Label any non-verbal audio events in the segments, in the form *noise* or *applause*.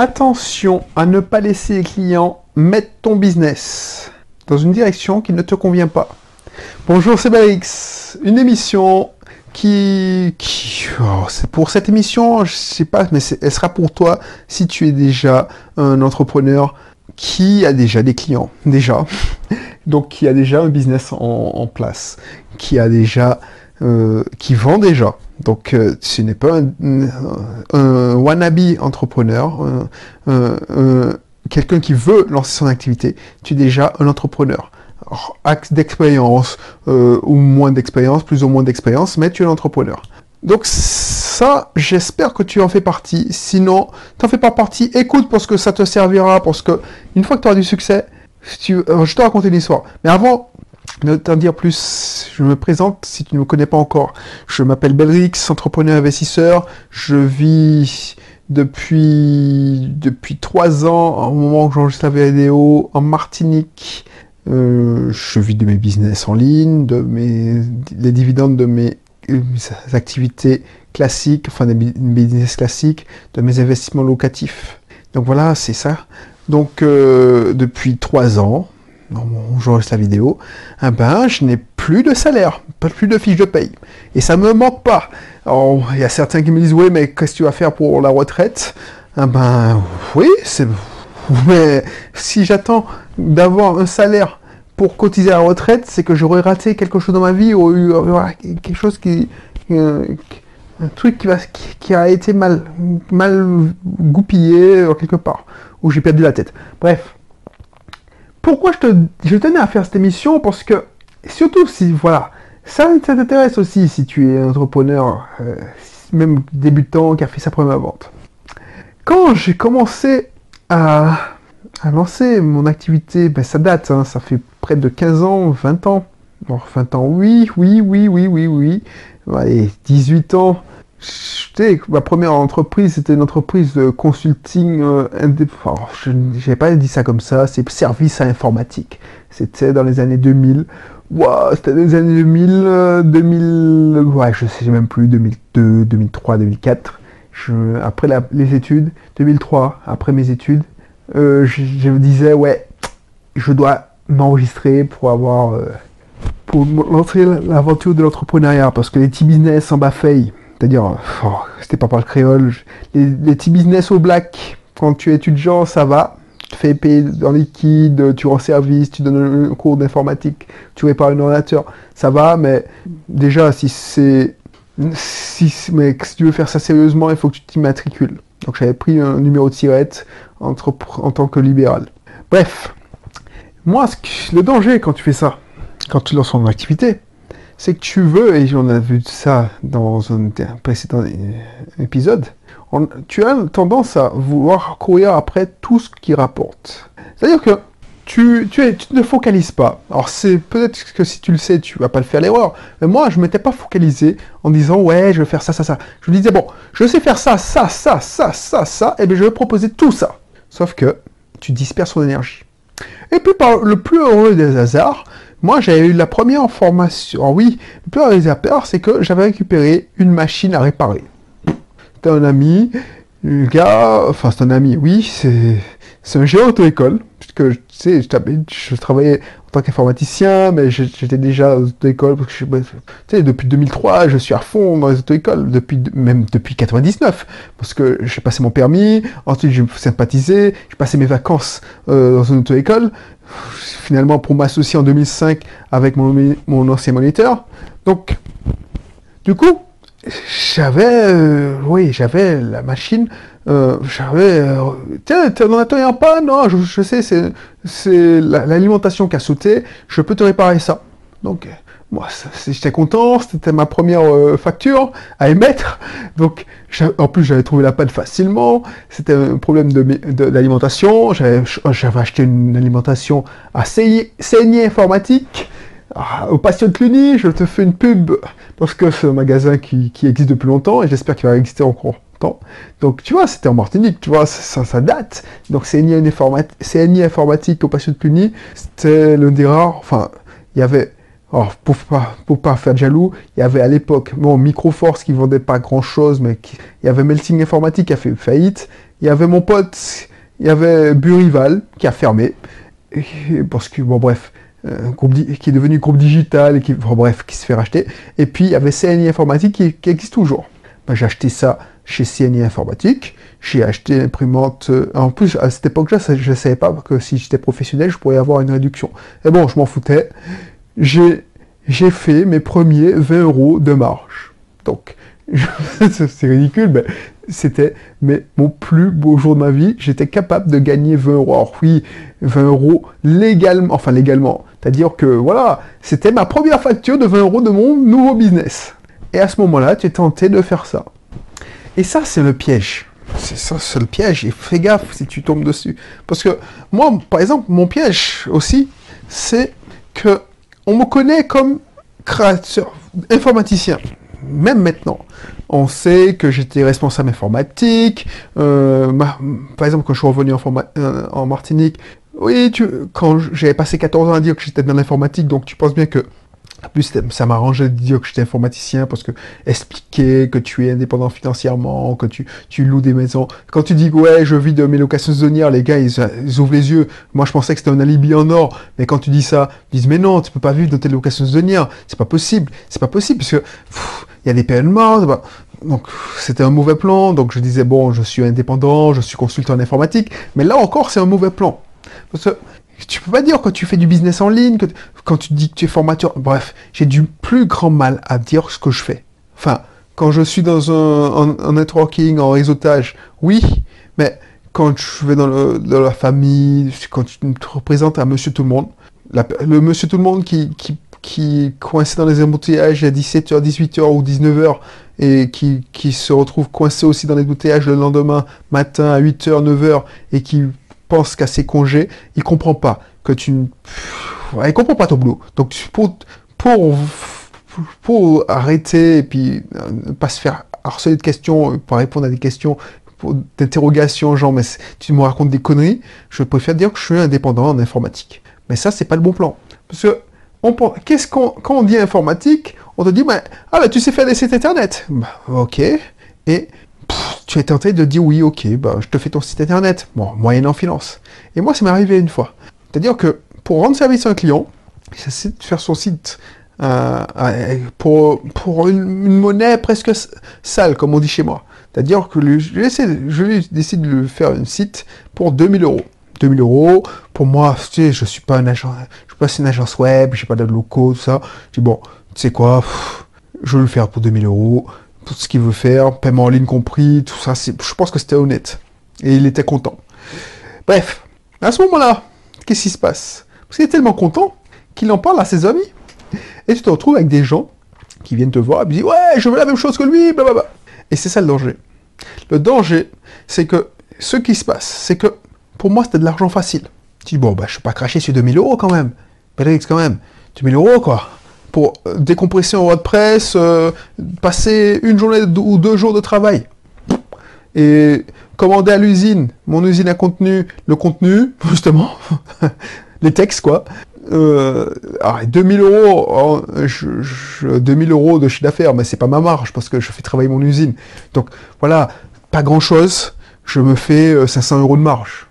Attention à ne pas laisser les clients mettre ton business dans une direction qui ne te convient pas. Bonjour, c'est Balix. Une émission qui, oh, pour cette émission, je sais pas, mais elle sera pour toi si tu es déjà un entrepreneur qui a déjà des clients, déjà, *laughs* donc qui a déjà un business en, place, qui a déjà, euh, qui vend déjà. Donc, euh, ce n'est pas un, wannabe entrepreneur, quelqu'un qui veut lancer son activité. Tu es déjà un entrepreneur. Axe d'expérience euh, ou moins d'expérience, plus ou moins d'expérience, mais tu es un entrepreneur. Donc ça, j'espère que tu en fais partie. Sinon, tu n'en fais pas partie. Écoute parce que ça te servira, parce que une fois que tu auras du succès, je te raconter l'histoire. Mais avant, ne t'en dire plus, je me présente si tu ne me connais pas encore. Je m'appelle Belrix, entrepreneur investisseur. Je vis depuis depuis trois ans, au moment où j'enregistre la vidéo, en Martinique. Euh, je vis de mes business en ligne, de mes les dividendes de mes, mes activités classiques, enfin des business classiques, de mes investissements locatifs. Donc voilà, c'est ça. Donc euh, depuis trois ans, j'enregistre la vidéo, eh ben, je n'ai plus de salaire, pas plus de fiche de paye. Et ça me manque pas. Il y a certains qui me disent, oui, mais qu'est-ce que tu vas faire pour la retraite? Eh ben, oui, c'est... Mais si j'attends d'avoir un salaire pour cotiser à la retraite, c'est que j'aurais raté quelque chose dans ma vie ou eu quelque chose qui... un truc qui, va, qui, a été mal, mal goupillé quelque part, où j'ai perdu la tête. Bref, pourquoi je, te, je tenais à faire cette émission Parce que, surtout si, voilà, ça, t'intéresse aussi si tu es entrepreneur, euh, même débutant, qui a fait sa première vente. Quand j'ai commencé à, lancer mon activité, ben ça date, hein, ça fait près de 15 ans, 20 ans. Bon, 20 ans, oui, oui, oui, oui, oui, oui. Allez, 18 ans, ma première entreprise, c'était une entreprise de consulting euh, je n'ai pas dit ça comme ça, c'est service à informatique. C'était dans les années 2000. Wow, c'était dans les années 2000, 2000, euh, ouais, je sais même plus, 2002, 2003, 2004. Je, après les études, 2003, après mes études, euh, je, me disais, ouais, je dois m'enregistrer pour avoir, pour lancer l'aventure de l'entrepreneuriat, parce que les petits business en bas c'est-à-dire, oh, c'était pas par le créole. Les, petits business au black, quand tu es étudiant, ça va. Tu fais payer en liquide, tu rends service, tu donnes un cours d'informatique, tu répares un ordinateur, ça va, mais déjà, si c'est. Si, mais si tu veux faire ça sérieusement, il faut que tu t'immatricules. Donc j'avais pris un numéro de tirette en tant que libéral. Bref, moi, le danger quand tu fais ça, quand tu lances ton activité, c'est que tu veux, et on a vu ça dans un précédent épisode, tu as tendance à vouloir courir après tout ce qui rapporte. C'est-à-dire que tu, tu, tu, ne focalises pas. Alors c'est peut-être que si tu le sais, tu vas pas le faire l'erreur. Mais moi, je m'étais pas focalisé en disant ouais, je vais faire ça, ça, ça. Je me disais bon, je sais faire ça, ça, ça, ça, ça, ça, et bien je vais proposer tout ça. Sauf que tu disperses ton énergie. Et puis par le plus heureux des hasards, moi, j'avais eu la première formation. Alors, oui, le plus réalisateur, c'est que j'avais récupéré une machine à réparer. C'était un ami, le gars, enfin, c'est un ami, oui, c'est un géant auto-école, puisque, tu sais, je, travaillais en tant qu'informaticien, mais j'étais déjà aux auto-écoles, parce que, tu sais, depuis 2003, je suis à fond dans les auto-écoles, depuis, même depuis 99, parce que j'ai passé mon permis, ensuite j'ai sympathisé, j'ai passé mes vacances euh, dans une auto-école, finalement pour m'associer en 2005 avec mon, mon ancien moniteur. Donc, du coup, j'avais, euh, oui, j'avais la machine, euh, j'avais, euh, tiens, t'en as pas, non, je, je sais, c'est l'alimentation qui a sauté, je peux te réparer ça. Donc, moi, j'étais content, c'était ma première euh, facture à émettre. Donc, en plus, j'avais trouvé la panne facilement. C'était un problème d'alimentation. De, j'avais acheté une alimentation à saignée informatique. Ah, au Passion de Cluny, je te fais une pub parce que un magasin qui, existe depuis longtemps et j'espère qu'il va exister encore longtemps. Donc, tu vois, c'était en Martinique, tu vois, ça, date. Donc, CNI informatique, informatique au Passion de Cluny, c'était l'un des rares. Enfin, il y avait alors, pour pas, pas faire jaloux, il y avait à l'époque, bon, Microforce qui vendait pas grand chose, mais il y avait Melting Informatique qui a fait faillite, il y avait mon pote, il y avait Burival qui a fermé. parce que, bon, bref, euh, qui est devenu groupe digital et qui, bon, bref, qui se fait racheter. Et puis, il y avait CNI Informatique qui, existe toujours. Ben, j'ai acheté ça chez CNI Informatique. J'ai acheté l'imprimante. Euh, en plus, à cette époque-là, je ne savais pas que si j'étais professionnel, je pourrais avoir une réduction. Et bon, je m'en foutais. J'ai fait mes premiers 20 euros de marge. Donc, *laughs* c'est ridicule, mais c'était mon plus beau jour de ma vie. J'étais capable de gagner 20 euros. Alors oui, 20 euros légalement, enfin légalement. C'est-à-dire que voilà, c'était ma première facture de 20 euros de mon nouveau business. Et à ce moment-là, tu es tenté de faire ça. Et ça, c'est le piège. C'est ça, c'est le piège. Et fais gaffe si tu tombes dessus. Parce que moi, par exemple, mon piège aussi, c'est que on me connaît comme créateur, informaticien. Même maintenant, on sait que j'étais responsable informatique. Euh, par exemple, quand je suis revenu en, euh, Martinique, oui, quand j'avais passé 14 ans à dire que j'étais dans l'informatique, donc tu penses bien que en plus, ça m'arrangeait de dire que j'étais informaticien parce que expliquer que tu es indépendant financièrement, que tu, loues des maisons. Quand tu dis ouais, je vis de mes locations saisonnières, les gars, ils, ouvrent les yeux. Moi, je pensais que c'était un alibi en or. Mais quand tu dis ça, ils disent mais non, tu peux pas vivre de tes locations saisonnières. C'est pas possible. C'est pas possible parce que il y a des paiements. Bah, donc c'était un mauvais plan. Donc je disais bon, je suis indépendant, je suis consultant en informatique. Mais là encore, c'est un mauvais plan. Parce que tu peux pas dire quand tu fais du business en ligne, quand tu dis que tu es formateur. Bref, j'ai du plus grand mal à dire ce que je fais. Enfin, quand je suis dans un, networking, en réseautage, oui, mais quand je vais dans, la famille, quand tu te représentes à monsieur tout le monde, le monsieur tout le monde qui, qui, qui coincé dans les embouteillages à 17h, 18h ou 19h et qui, qui se retrouve coincé aussi dans les embouteillages le lendemain matin à 8h, 9h et qui pense qu'à ses congés, il comprend pas que tu ne... il comprend pas ton boulot. Donc pour, pour, pour arrêter et puis euh, ne pas se faire harceler de questions, pour répondre à des questions, d'interrogations, genre mais tu me racontes des conneries, je préfère dire que je suis indépendant en informatique. Mais ça, c'est pas le bon plan. Parce que on, qu'est-ce qu'on, quand on dit informatique, on te dit, bah, ah bah tu sais faire des sites internet. Bah, ok. Et tu es tenté de dire oui, ok, bah, je te fais ton site internet, bon, moyennant finance. Et moi, ça m'est arrivé une fois. C'est-à-dire que pour rendre service à un client, c'est de faire son site euh, euh, pour, pour une, monnaie presque sale, comme on dit chez moi. C'est-à-dire que je, je décide de lui faire un site pour 2000 euros. 2000 euros, pour moi, tu sais, je suis pas un agent, je suis pas une agence web, j'ai pas de locaux, tout ça. Je dis bon, tu sais quoi, je vais le faire pour 2000 euros tout ce qu'il veut faire, paiement en ligne compris, tout ça. Je pense que c'était honnête. Et il était content. Bref, à ce moment-là, qu'est-ce qui se passe? Parce qu'il est tellement content qu'il en parle à ses amis. Et tu te retrouves avec des gens qui viennent te voir et disent Ouais, je veux la même chose que lui, blablabla. Et c'est ça le danger. Le danger, c'est que ce qui se passe, c'est que pour moi, c'était de l'argent facile. Tu dis Bon, bah, je ne suis pas craché sur 2000 euros quand même. Pélix, quand même. 2000 euros, quoi pour euh, décompresser en WordPress, euh, passer une journée ou deux jours de travail. Et commander à l'usine, mon usine à contenu, le contenu, *laughs* justement, les textes, quoi. Euh, 2000 euros, 2000 euros de chiffre d'affaires, mais c'est pas ma marge parce que je fais travailler mon usine. Donc voilà, pas grand chose, je me fais 500 euh, euros de marge.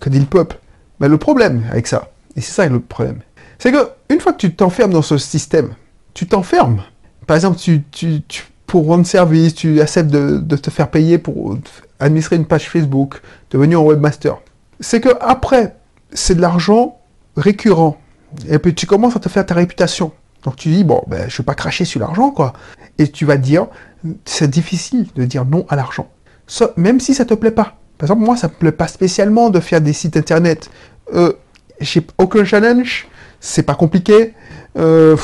Que dit le peuple Mais le problème avec ça, et c'est ça le problème, c'est que une fois que tu t'enfermes dans ce système, tu t'enfermes. Par exemple, tu, pour rendre service, tu acceptes de, te faire payer pour administrer une page Facebook, devenir un webmaster. C'est que après, c'est de l'argent récurrent. Et puis tu commences à te faire ta réputation. Donc tu dis, bon, ben, je ne vais pas cracher sur l'argent, quoi. Et tu vas dire, c'est difficile de dire non à l'argent. même si ça te plaît pas. Par exemple, moi, ça me plaît pas spécialement de faire des sites internet. Euh, j'ai aucun challenge c'est pas compliqué. Euh,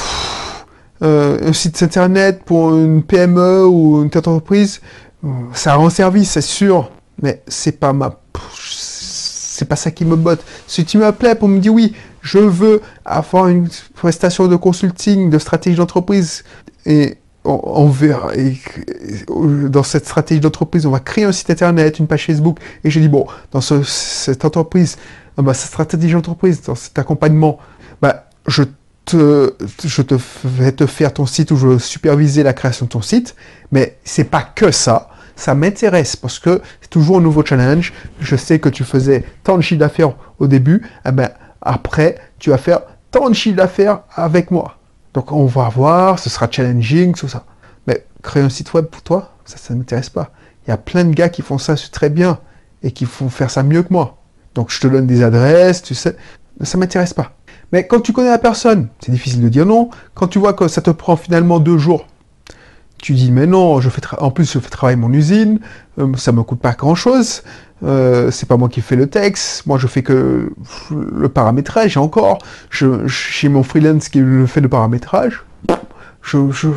euh, un site internet pour une PME ou une entreprise, ça rend service, c'est sûr, mais c'est pas ma, c'est pas ça qui me botte. Si tu m'appelais pour me dire oui, je veux avoir une prestation de consulting, de stratégie d'entreprise, et on, verra, dans cette stratégie d'entreprise, on va créer un site internet, une page Facebook, et j'ai dit bon, dans cette entreprise, bah, cette stratégie d'entreprise, dans cet accompagnement, bah, je te, je te vais te faire ton site ou je vais superviser la création de ton site, mais c'est pas que ça. ça m'intéresse parce que c'est toujours un nouveau challenge. Je sais que tu faisais tant de chiffre d'affaires au début, eh ben, après, tu vas faire tant de chiffre d'affaires avec moi. Donc on va voir, ce sera challenging, tout ça. Mais créer un site web pour toi, ça, ça ne m'intéresse pas. Il y a plein de gars qui font ça très bien et qui font faire ça mieux que moi. Donc je te donne des adresses, tu sais, ça m'intéresse pas. Mais quand tu connais la personne, c'est difficile de dire non. Quand tu vois que ça te prend finalement deux jours, tu dis mais non, je fais en plus je fais travailler mon usine, euh, ça me coûte pas grand chose. Euh, c'est pas moi qui fais le texte, moi je fais que le paramétrage et encore, j'ai mon freelance qui le fait le paramétrage, je, je,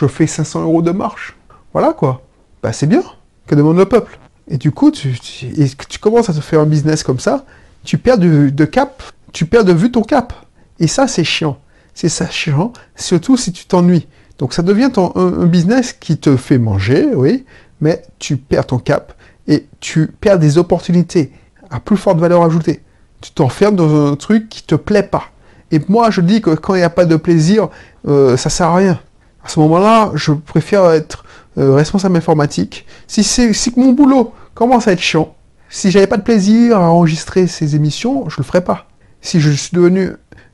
je fais 500 euros de marche. Voilà quoi. Bah c'est bien, que demande le peuple. Et du coup, tu, tu, commences à te faire un business comme ça, tu perds de cap, tu perds de vue ton cap. Et ça, c'est chiant. C'est ça chiant, surtout si tu t'ennuies. Donc ça devient un, business qui te fait manger, oui, mais tu perds ton cap et tu perds des opportunités à plus forte valeur ajoutée. Tu t'enfermes dans un truc qui te plaît pas. Et moi, je dis que quand il n'y a pas de plaisir, euh, ça sert à rien. À ce moment-là, je préfère être euh, responsable informatique. Si c'est si mon boulot commence à être chiant, si j'avais pas de plaisir à enregistrer ces émissions, je le ferais pas. Si je suis devenu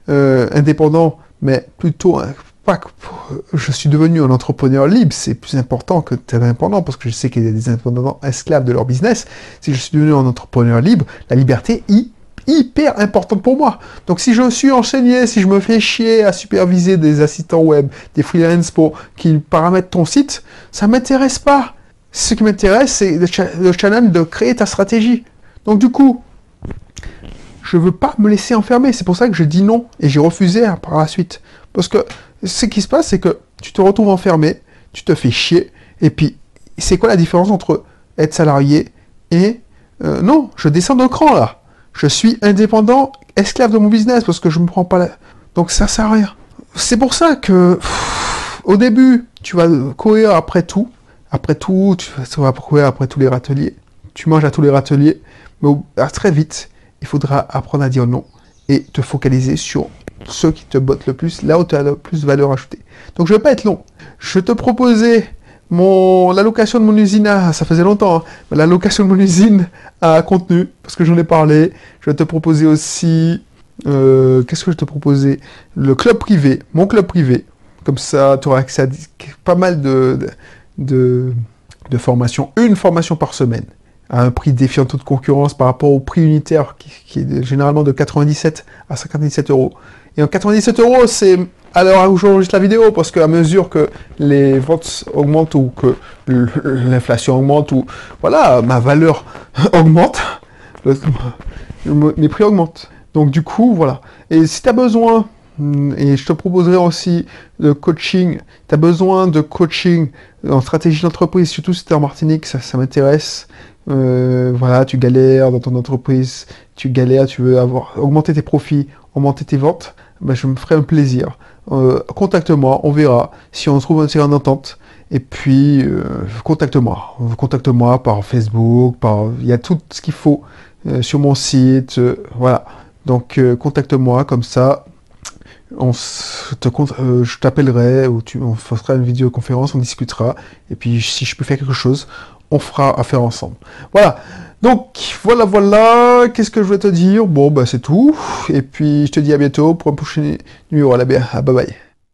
euh, indépendant, mais plutôt pas que je suis devenu un entrepreneur libre, c'est plus important que d'être indépendant parce que je sais qu'il y a des indépendants esclaves de leur business. Si je suis devenu un entrepreneur libre, la liberté y hyper importante pour moi. Donc si je suis enseigné, si je me fais chier à superviser des assistants web, des freelances pour qu'ils paramètrent ton site, ça m'intéresse pas. Ce qui m'intéresse, c'est le, challenge de créer ta stratégie. Donc du coup, je veux pas me laisser enfermer. C'est pour ça que je dis non et j'ai refusé par la suite. Parce que ce qui se passe, c'est que tu te retrouves enfermé, tu te fais chier, et puis c'est quoi la différence entre être salarié et euh, non, je descends d'un cran là. Je suis indépendant, esclave de mon business parce que je me prends pas la... Donc ça sert à rien. C'est pour ça que au début, tu vas courir après tout. Après tout, tu vas courir après tous les râteliers. Tu manges à tous les râteliers. Mais très vite, il faudra apprendre à dire non et te focaliser sur ceux qui te bottent le plus, là où tu as le plus de valeur ajoutée. Donc je ne vais pas être long. Je te proposais mon, l'allocation de mon usine à, ça faisait longtemps, hein, l'allocation de mon usine à contenu, parce que j'en ai parlé. Je vais te proposer aussi, euh, qu'est-ce que je te proposais? Le club privé, mon club privé. Comme ça, tu auras accès à pas mal de, de, de, formations, une formation par semaine, à un prix défiant toute concurrence par rapport au prix unitaire, qui, est généralement de 97 à 57 euros. Et en 97 euros, c'est à l'heure où j'enregistre la vidéo, parce qu'à mesure que les ventes augmentent ou que l'inflation augmente ou voilà, ma valeur *laughs* augmente, mes prix augmentent. Donc du coup, voilà. Et si tu as besoin, et je te proposerai aussi de coaching, tu as besoin de coaching en stratégie d'entreprise, surtout si tu es en Martinique, ça, ça m'intéresse. Euh, voilà, tu galères dans ton entreprise, tu galères, tu veux avoir augmenter tes profits, augmenter tes ventes, ben, je me ferai un plaisir euh, contacte-moi, on verra si on trouve un terrain d'entente. Et puis, euh, contacte-moi. Contacte-moi par Facebook, par... il y a tout ce qu'il faut euh, sur mon site. voilà. Donc, contacte-moi comme ça. On te, je t'appellerai ou tu, on fera une vidéoconférence, on discutera. Et puis, si je peux faire quelque chose, on fera affaire ensemble. Voilà. Donc voilà, voilà, qu'est-ce que je voulais te dire? Bon, bah c'est tout. Et puis je te dis à bientôt pour un prochain numéro. À la bye bye.